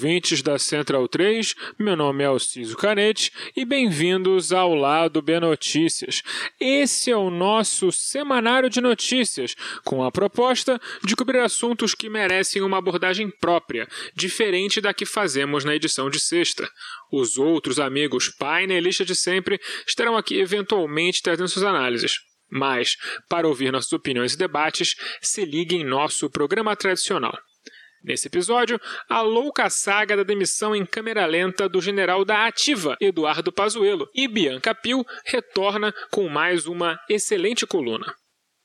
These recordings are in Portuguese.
ouvintes da Central 3, meu nome é Alciso Canete e bem-vindos ao Lado B Notícias. Esse é o nosso semanário de notícias, com a proposta de cobrir assuntos que merecem uma abordagem própria, diferente da que fazemos na edição de sexta. Os outros amigos painelistas de sempre estarão aqui eventualmente trazendo suas análises. Mas, para ouvir nossas opiniões e debates, se ligue em nosso programa tradicional. Nesse episódio, a louca saga da demissão em câmera lenta do general da Ativa, Eduardo Pazuello, e Bianca Pio retorna com mais uma excelente coluna.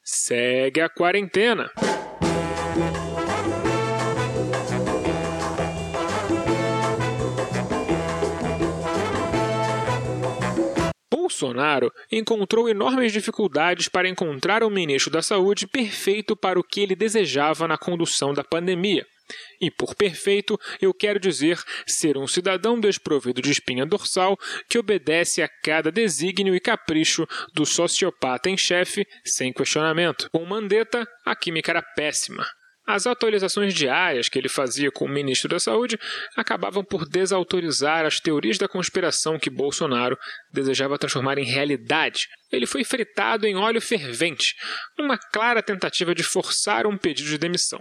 Segue a quarentena. Bolsonaro encontrou enormes dificuldades para encontrar um ministro da Saúde perfeito para o que ele desejava na condução da pandemia. E por perfeito, eu quero dizer ser um cidadão desprovido de espinha dorsal que obedece a cada desígnio e capricho do sociopata em chefe sem questionamento. Com Mandetta, a química era péssima. As atualizações diárias que ele fazia com o ministro da Saúde acabavam por desautorizar as teorias da conspiração que Bolsonaro desejava transformar em realidade. Ele foi fritado em óleo fervente, numa clara tentativa de forçar um pedido de demissão.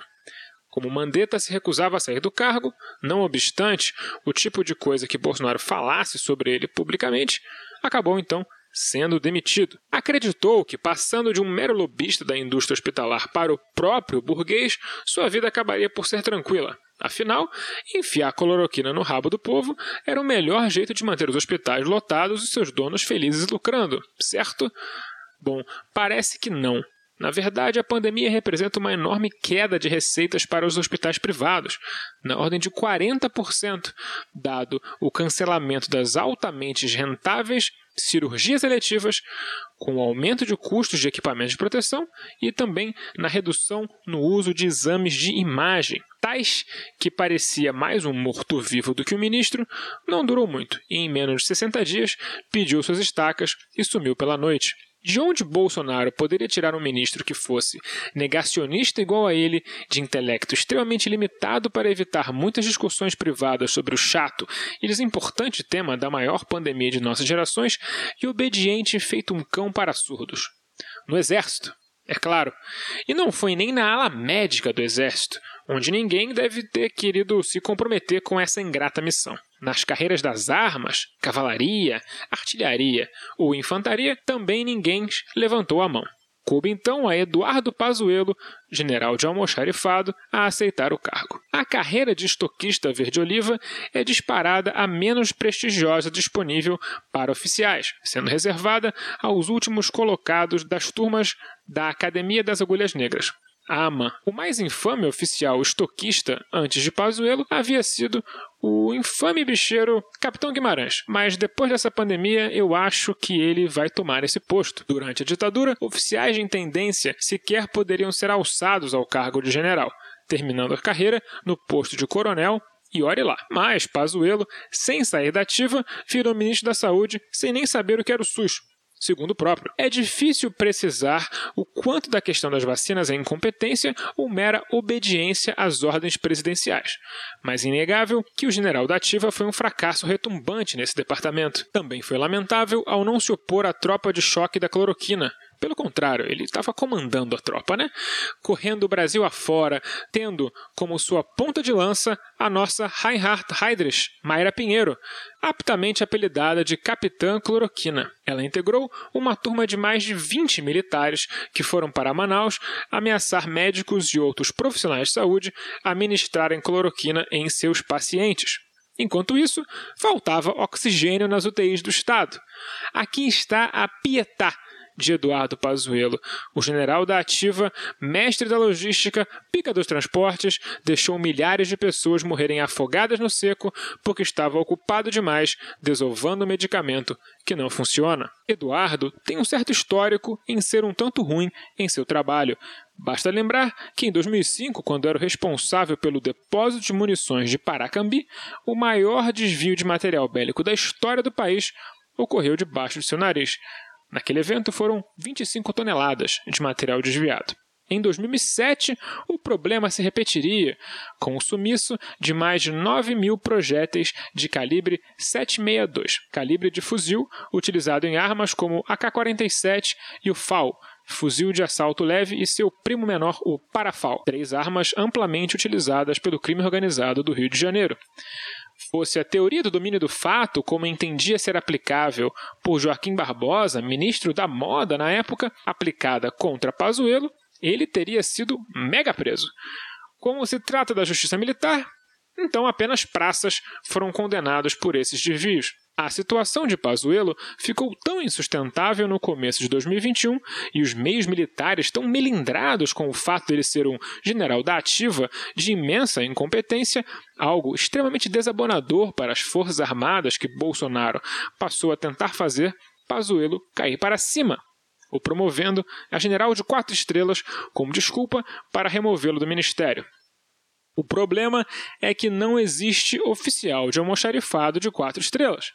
Como Mandetta se recusava a sair do cargo, não obstante o tipo de coisa que Bolsonaro falasse sobre ele publicamente, acabou então sendo demitido. Acreditou que, passando de um mero lobista da indústria hospitalar para o próprio burguês, sua vida acabaria por ser tranquila. Afinal, enfiar cloroquina no rabo do povo era o melhor jeito de manter os hospitais lotados e seus donos felizes lucrando, certo? Bom, parece que não. Na verdade, a pandemia representa uma enorme queda de receitas para os hospitais privados, na ordem de 40%, dado o cancelamento das altamente rentáveis cirurgias eletivas, com o aumento de custos de equipamentos de proteção e também na redução no uso de exames de imagem. Tais que parecia mais um morto-vivo do que um ministro, não durou muito e, em menos de 60 dias, pediu suas estacas e sumiu pela noite. De onde Bolsonaro poderia tirar um ministro que fosse negacionista igual a ele, de intelecto extremamente limitado para evitar muitas discussões privadas sobre o chato e desimportante tema da maior pandemia de nossas gerações, e obediente feito um cão para surdos? No Exército, é claro. E não foi nem na ala médica do Exército, onde ninguém deve ter querido se comprometer com essa ingrata missão. Nas carreiras das armas, cavalaria, artilharia ou infantaria, também ninguém levantou a mão. Coube então a Eduardo Pazuello, general de almoxarifado, a aceitar o cargo. A carreira de estoquista verde-oliva é disparada a menos prestigiosa disponível para oficiais, sendo reservada aos últimos colocados das turmas da Academia das Agulhas Negras. Ama, o mais infame oficial estoquista antes de Pazuello, havia sido o infame bicheiro Capitão Guimarães. Mas depois dessa pandemia, eu acho que ele vai tomar esse posto. Durante a ditadura, oficiais de intendência sequer poderiam ser alçados ao cargo de general, terminando a carreira no posto de coronel e olhe lá. Mas Pazuello, sem sair da ativa, virou ministro da Saúde sem nem saber o que era o SUS segundo o próprio. É difícil precisar o quanto da questão das vacinas é incompetência ou mera obediência às ordens presidenciais, mas inegável que o general da ativa foi um fracasso retumbante nesse departamento. Também foi lamentável ao não se opor à tropa de choque da cloroquina, pelo contrário, ele estava comandando a tropa, né? Correndo o Brasil afora, tendo como sua ponta de lança a nossa Reinhard Heydrich, Mayra Pinheiro, aptamente apelidada de Capitã Cloroquina. Ela integrou uma turma de mais de 20 militares que foram para Manaus ameaçar médicos e outros profissionais de saúde a ministrarem cloroquina em seus pacientes. Enquanto isso, faltava oxigênio nas UTIs do Estado. Aqui está a Pietá, de Eduardo Pazuello. O general da ativa, mestre da logística, pica dos transportes, deixou milhares de pessoas morrerem afogadas no seco porque estava ocupado demais desovando medicamento que não funciona. Eduardo tem um certo histórico em ser um tanto ruim em seu trabalho. Basta lembrar que em 2005, quando era o responsável pelo depósito de munições de Paracambi, o maior desvio de material bélico da história do país ocorreu debaixo de seu nariz. Naquele evento foram 25 toneladas de material desviado. Em 2007, o problema se repetiria, com o sumiço de mais de 9 mil projéteis de calibre 762, calibre de fuzil utilizado em armas como AK-47 e o FAL, fuzil de assalto leve, e seu primo menor, o Parafal, três armas amplamente utilizadas pelo crime organizado do Rio de Janeiro fosse a teoria do domínio do fato, como entendia ser aplicável por Joaquim Barbosa, ministro da moda na época, aplicada contra Pazuello, ele teria sido mega preso. Como se trata da justiça militar, então apenas praças foram condenados por esses desvios. A situação de Pazuello ficou tão insustentável no começo de 2021 e os meios militares tão melindrados com o fato de ele ser um general da ativa de imensa incompetência, algo extremamente desabonador para as forças armadas que Bolsonaro passou a tentar fazer Pazuello cair para cima, o promovendo a general de quatro estrelas como desculpa para removê-lo do ministério. O problema é que não existe oficial de almoxarifado de quatro estrelas.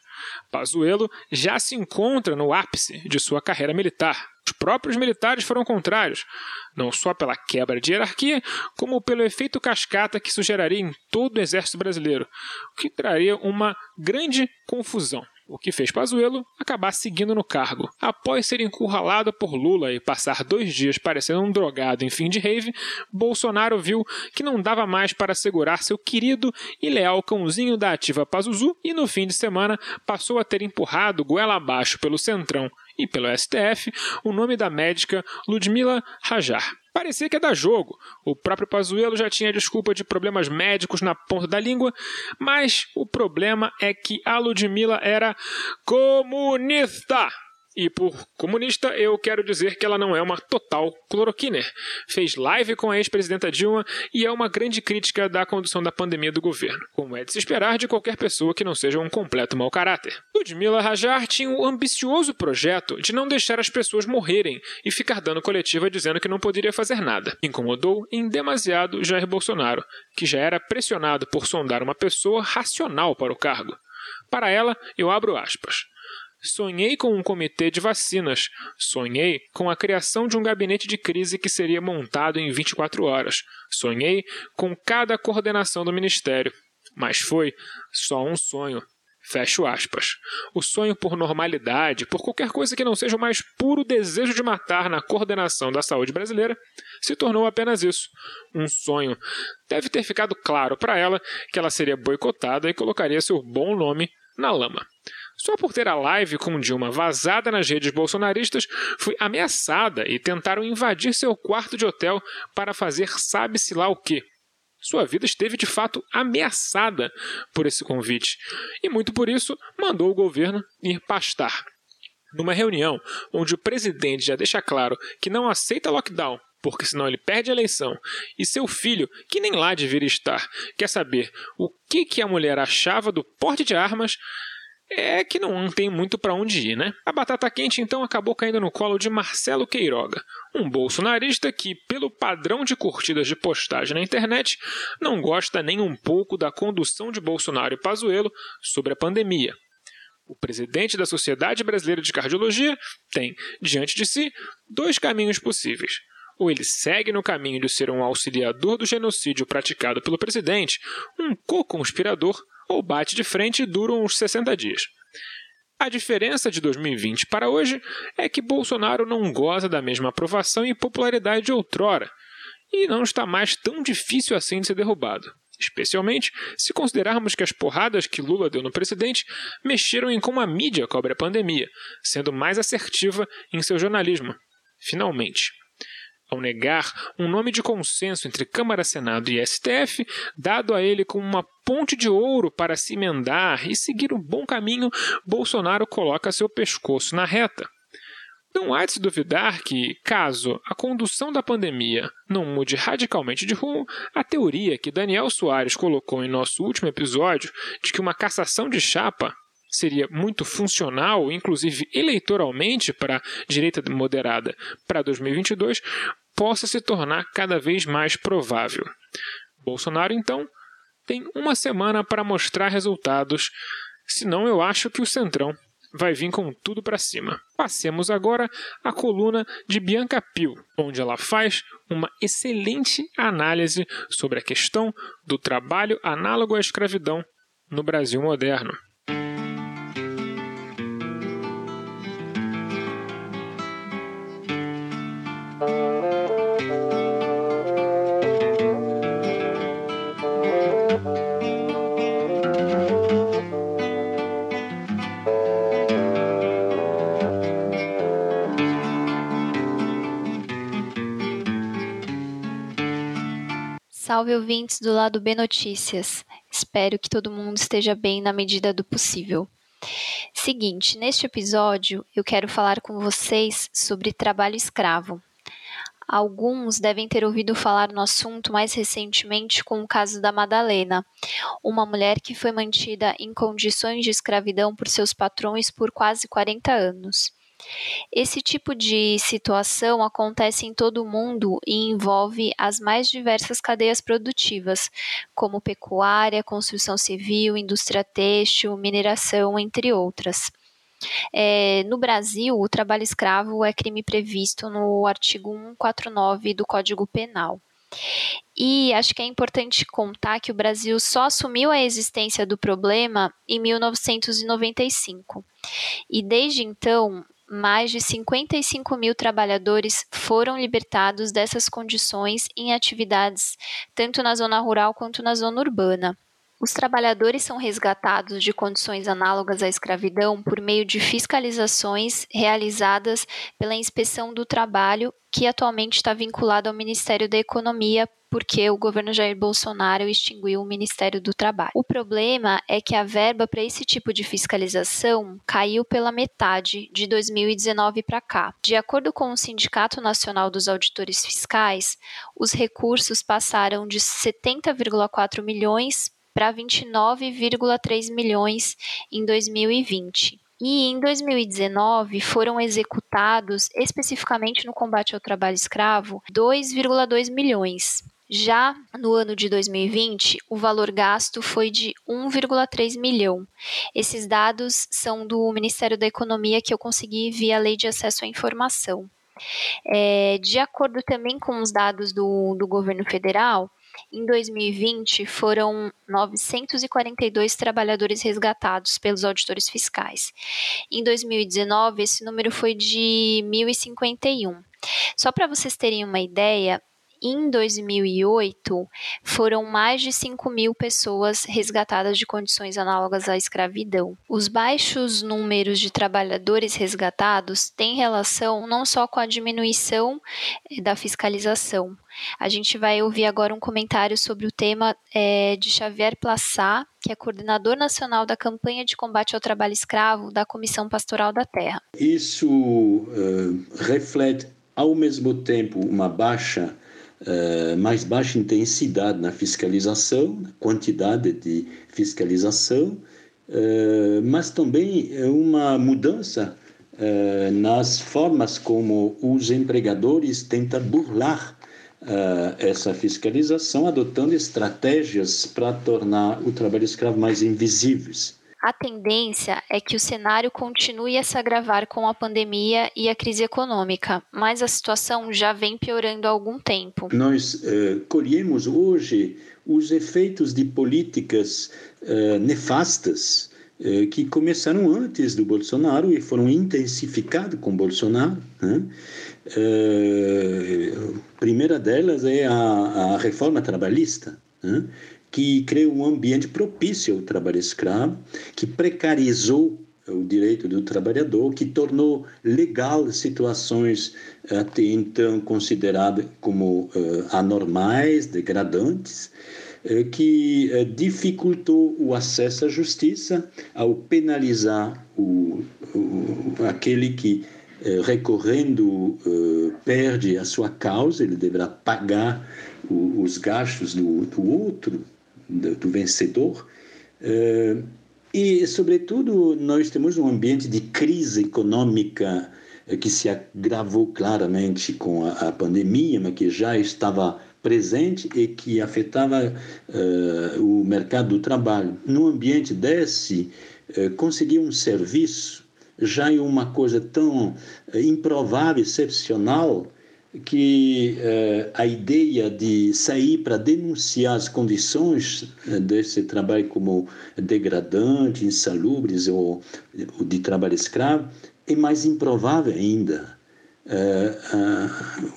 Pazuello já se encontra no ápice de sua carreira militar. Os próprios militares foram contrários, não só pela quebra de hierarquia, como pelo efeito cascata que isso geraria em todo o exército brasileiro, o que traria uma grande confusão o que fez Pazuello acabar seguindo no cargo. Após ser encurralado por Lula e passar dois dias parecendo um drogado em fim de rave, Bolsonaro viu que não dava mais para segurar seu querido e leal cãozinho da ativa Pazuzu e no fim de semana passou a ter empurrado goela abaixo pelo Centrão e pelo STF o nome da médica Ludmila Rajar. Parecia que ia dar jogo. O próprio Pazuello já tinha desculpa de problemas médicos na ponta da língua, mas o problema é que a Ludmilla era comunista. E por comunista, eu quero dizer que ela não é uma total cloroquiner. Fez live com a ex-presidenta Dilma e é uma grande crítica da condução da pandemia do governo, como é de se esperar de qualquer pessoa que não seja um completo mau caráter. Ludmila Rajar tinha o ambicioso projeto de não deixar as pessoas morrerem e ficar dando coletiva dizendo que não poderia fazer nada. Incomodou em demasiado Jair Bolsonaro, que já era pressionado por sondar uma pessoa racional para o cargo. Para ela, eu abro aspas. Sonhei com um comitê de vacinas. Sonhei com a criação de um gabinete de crise que seria montado em 24 horas. Sonhei com cada coordenação do ministério. Mas foi só um sonho. Fecho aspas. O sonho por normalidade, por qualquer coisa que não seja o mais puro desejo de matar na coordenação da saúde brasileira, se tornou apenas isso, um sonho. Deve ter ficado claro para ela que ela seria boicotada e colocaria seu bom nome na lama. Só por ter a live com Dilma vazada nas redes bolsonaristas, foi ameaçada e tentaram invadir seu quarto de hotel para fazer sabe-se lá o quê. Sua vida esteve de fato ameaçada por esse convite, e muito por isso mandou o governo ir pastar. Numa reunião onde o presidente já deixa claro que não aceita lockdown porque senão ele perde a eleição, e seu filho, que nem lá deveria estar, quer saber o que, que a mulher achava do porte de armas, é que não tem muito para onde ir, né? A batata quente então acabou caindo no colo de Marcelo Queiroga, um bolsonarista que, pelo padrão de curtidas de postagem na internet, não gosta nem um pouco da condução de Bolsonaro e Pazuello sobre a pandemia. O presidente da Sociedade Brasileira de Cardiologia tem, diante de si, dois caminhos possíveis. Ou ele segue no caminho de ser um auxiliador do genocídio praticado pelo presidente, um co-conspirador, ou bate de frente e dura uns 60 dias. A diferença de 2020 para hoje é que Bolsonaro não goza da mesma aprovação e popularidade de outrora, e não está mais tão difícil assim de ser derrubado. Especialmente se considerarmos que as porradas que Lula deu no presidente mexeram em como a mídia cobre a pandemia, sendo mais assertiva em seu jornalismo. Finalmente ao negar um nome de consenso entre Câmara, Senado e STF, dado a ele como uma ponte de ouro para se emendar e seguir um bom caminho, Bolsonaro coloca seu pescoço na reta. Não há de se duvidar que, caso a condução da pandemia não mude radicalmente de rumo, a teoria que Daniel Soares colocou em nosso último episódio de que uma cassação de chapa seria muito funcional, inclusive eleitoralmente, para a direita moderada para 2022, possa se tornar cada vez mais provável. Bolsonaro, então, tem uma semana para mostrar resultados, senão eu acho que o Centrão vai vir com tudo para cima. Passemos agora à coluna de Bianca Pio, onde ela faz uma excelente análise sobre a questão do trabalho análogo à escravidão no Brasil moderno. Ouvintes do lado B Notícias. Espero que todo mundo esteja bem na medida do possível. Seguinte, neste episódio eu quero falar com vocês sobre trabalho escravo. Alguns devem ter ouvido falar no assunto mais recentemente com o caso da Madalena, uma mulher que foi mantida em condições de escravidão por seus patrões por quase 40 anos. Esse tipo de situação acontece em todo o mundo e envolve as mais diversas cadeias produtivas, como pecuária, construção civil, indústria têxtil, mineração, entre outras. É, no Brasil, o trabalho escravo é crime previsto no artigo 149 do Código Penal. E acho que é importante contar que o Brasil só assumiu a existência do problema em 1995. E desde então, mais de 55 mil trabalhadores foram libertados dessas condições em atividades tanto na zona rural quanto na zona urbana. Os trabalhadores são resgatados de condições análogas à escravidão por meio de fiscalizações realizadas pela Inspeção do Trabalho, que atualmente está vinculado ao Ministério da Economia, porque o governo Jair Bolsonaro extinguiu o Ministério do Trabalho. O problema é que a verba para esse tipo de fiscalização caiu pela metade de 2019 para cá. De acordo com o Sindicato Nacional dos Auditores Fiscais, os recursos passaram de 70,4 milhões para 29,3 milhões em 2020. E em 2019 foram executados, especificamente no combate ao trabalho escravo, 2,2 milhões. Já no ano de 2020, o valor gasto foi de 1,3 milhão. Esses dados são do Ministério da Economia que eu consegui via Lei de Acesso à Informação. É, de acordo também com os dados do, do governo federal, em 2020, foram 942 trabalhadores resgatados pelos auditores fiscais. Em 2019, esse número foi de 1.051. Só para vocês terem uma ideia, em 2008, foram mais de 5 mil pessoas resgatadas de condições análogas à escravidão. Os baixos números de trabalhadores resgatados têm relação não só com a diminuição eh, da fiscalização. A gente vai ouvir agora um comentário sobre o tema é, de Xavier Plassá, que é coordenador nacional da campanha de combate ao trabalho escravo da Comissão Pastoral da Terra. Isso uh, reflete, ao mesmo tempo, uma baixa uh, mais baixa intensidade na fiscalização, quantidade de fiscalização, uh, mas também uma mudança uh, nas formas como os empregadores tentam burlar essa fiscalização, adotando estratégias para tornar o trabalho escravo mais invisíveis. A tendência é que o cenário continue a se agravar com a pandemia e a crise econômica, mas a situação já vem piorando há algum tempo. Nós eh, colhemos hoje os efeitos de políticas eh, nefastas eh, que começaram antes do Bolsonaro e foram intensificadas com Bolsonaro. Né? Eh, a primeira delas é a, a reforma trabalhista. Né? Que criou um ambiente propício ao trabalho escravo, que precarizou o direito do trabalhador, que tornou legal situações até então consideradas como uh, anormais, degradantes, uh, que uh, dificultou o acesso à justiça ao penalizar o, o aquele que recorrendo perde a sua causa, ele deverá pagar o, os gastos do, do outro, do vencedor. Uh, e, sobretudo, nós temos um ambiente de crise econômica uh, que se agravou claramente com a, a, pandemia, mas que já estava presente e que afetava uh, o mercado do trabalho. No ambiente desse, conseguir um serviço já é uma coisa tão eh, improvável, excepcional, que eh, a ideia de sair para denunciar as condições eh, desse trabalho como degradante, insalubres ou, ou de trabalho escravo é mais improvável ainda. Eh,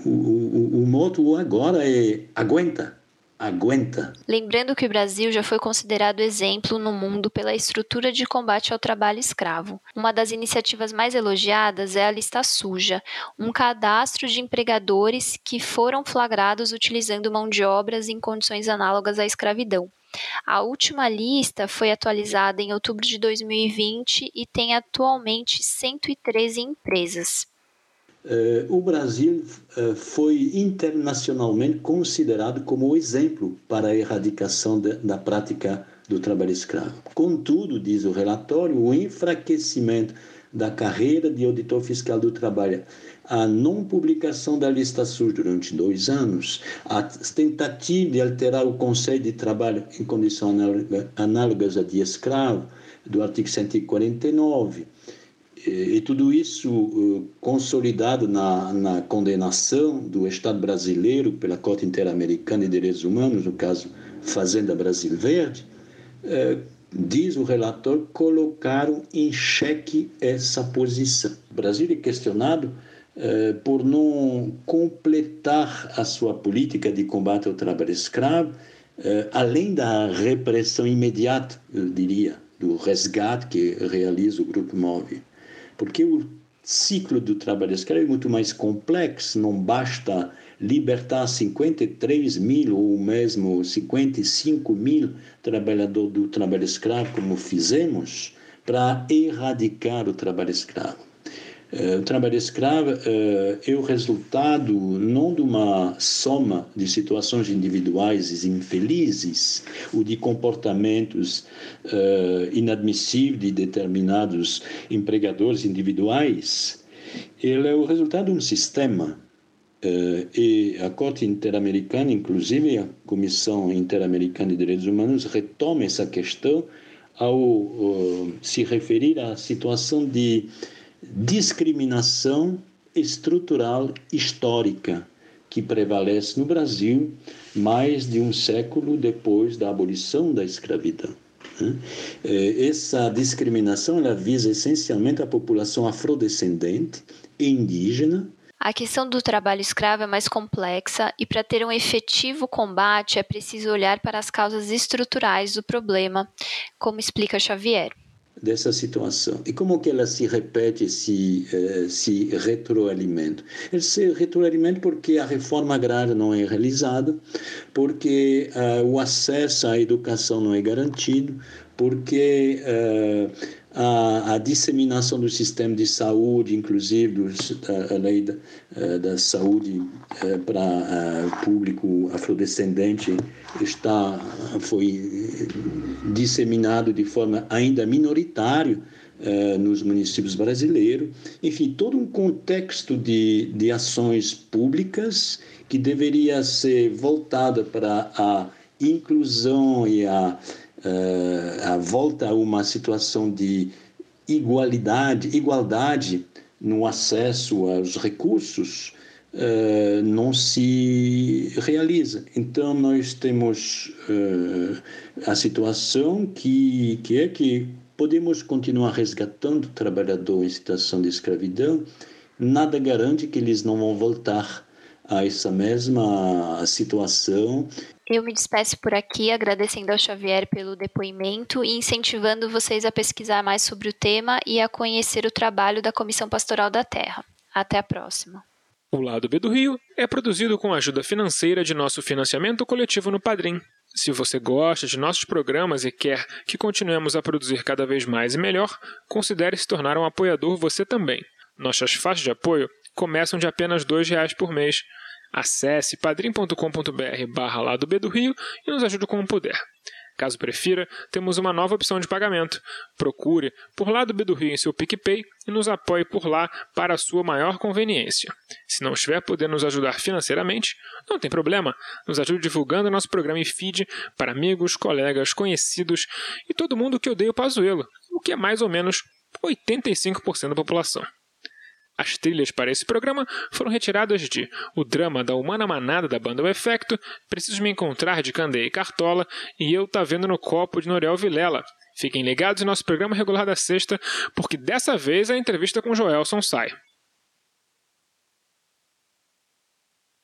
o, o, o moto agora é aguenta, aguenta. Lembrando que o Brasil já foi considerado exemplo no mundo pela estrutura de combate ao trabalho escravo. Uma das iniciativas mais elogiadas é a Lista Suja, um cadastro de empregadores que foram flagrados utilizando mão de obras em condições análogas à escravidão. A última lista foi atualizada em outubro de 2020 e tem atualmente 113 empresas. Uh, o Brasil uh, foi internacionalmente considerado como exemplo para a erradicação da prática do trabalho escravo. Contudo, diz o relatório, o enfraquecimento da carreira de auditor fiscal do trabalho, a não publicação da lista SUS durante dois anos, a tentativa de alterar o conceito de trabalho em condições análogas a de escravo, do artigo 149, e, tudo isso uh, consolidado na, na condenação do Estado brasileiro pela Corte Interamericana de Direitos Humanos, no caso Fazenda Brasil Verde, uh, diz o relator, colocaram em xeque essa posição. O Brasil é questionado uh, por não completar a sua política de combate ao trabalho escravo, além da repressão imediata, eu diria, do resgate que realiza o Grupo Móvel porque o ciclo do trabalho escravo é muito mais complexo, não basta libertar 53 mil ou mesmo 55 mil trabalhadores do trabalho escravo, como fizemos, para erradicar o trabalho escravo. Eh, o trabalho escravo eh, é o resultado não de uma soma de situações individuais infelizes ou de comportamentos eh, inadmissíveis de determinados empregadores individuais. Ele é o resultado de um sistema e a Corte Interamericana, inclusive a Comissão Interamericana de Direitos Humanos, retoma essa questão ao se referir à situação de discriminação estrutural histórica que prevalece no Brasil mais de um século depois da abolição da escravidão. Né? É, essa discriminação ela visa essencialmente a população afrodescendente e indígena. A questão do trabalho escravo é mais complexa e, para ter um efetivo combate, é preciso olhar para as causas estruturais do problema, como explica Xavier dessa situação. E como que ela se repete, se, eh, se retroalimenta? Ela se retroalimenta porque a reforma agrária não é realizada, porque uh, o acesso à educação não é garantido, porque uh, a, a, disseminação do sistema de saúde, inclusive dos, a, a, lei da, da saúde uh, para público afrodescendente, está, foi disseminado de forma ainda minoritária uh, nos municípios brasileiros. Enfim, todo um contexto de, de ações públicas que deveria ser voltada para a inclusão e a, uh, a volta a uma situação de igualdade, igualdade no acesso aos recursos, uh, não se realiza. Então, nós temos uh, a situação que, que é que podemos continuar resgatando o trabalhador em situação de escravidão, nada garante que eles não vão voltar a essa mesma situação. Eu me despeço por aqui, agradecendo ao Xavier pelo depoimento e incentivando vocês a pesquisar mais sobre o tema e a conhecer o trabalho da Comissão Pastoral da Terra. Até a próxima. O Lado B do Rio é produzido com a ajuda financeira de nosso financiamento coletivo no Padrim. Se você gosta de nossos programas e quer que continuemos a produzir cada vez mais e melhor, considere se tornar um apoiador você também. Nossas faixas de apoio começam de apenas R$ reais por mês. Acesse padrim.com.br barra Lado B do Rio e nos ajude como puder. Caso prefira, temos uma nova opção de pagamento. Procure por B do Rio em seu PicPay e nos apoie por lá para a sua maior conveniência. Se não estiver podendo nos ajudar financeiramente, não tem problema. Nos ajude divulgando nosso programa e feed para amigos, colegas, conhecidos e todo mundo que odeia o Pazuelo, o que é mais ou menos 85% da população. As trilhas para esse programa foram retiradas de O Drama da Humana Manada da banda O Efecto, Preciso Me Encontrar de Candeia e Cartola e Eu Tá Vendo no Copo de Noriel Vilela. Fiquem ligados em nosso programa regular da sexta, porque dessa vez a entrevista com Joelson sai.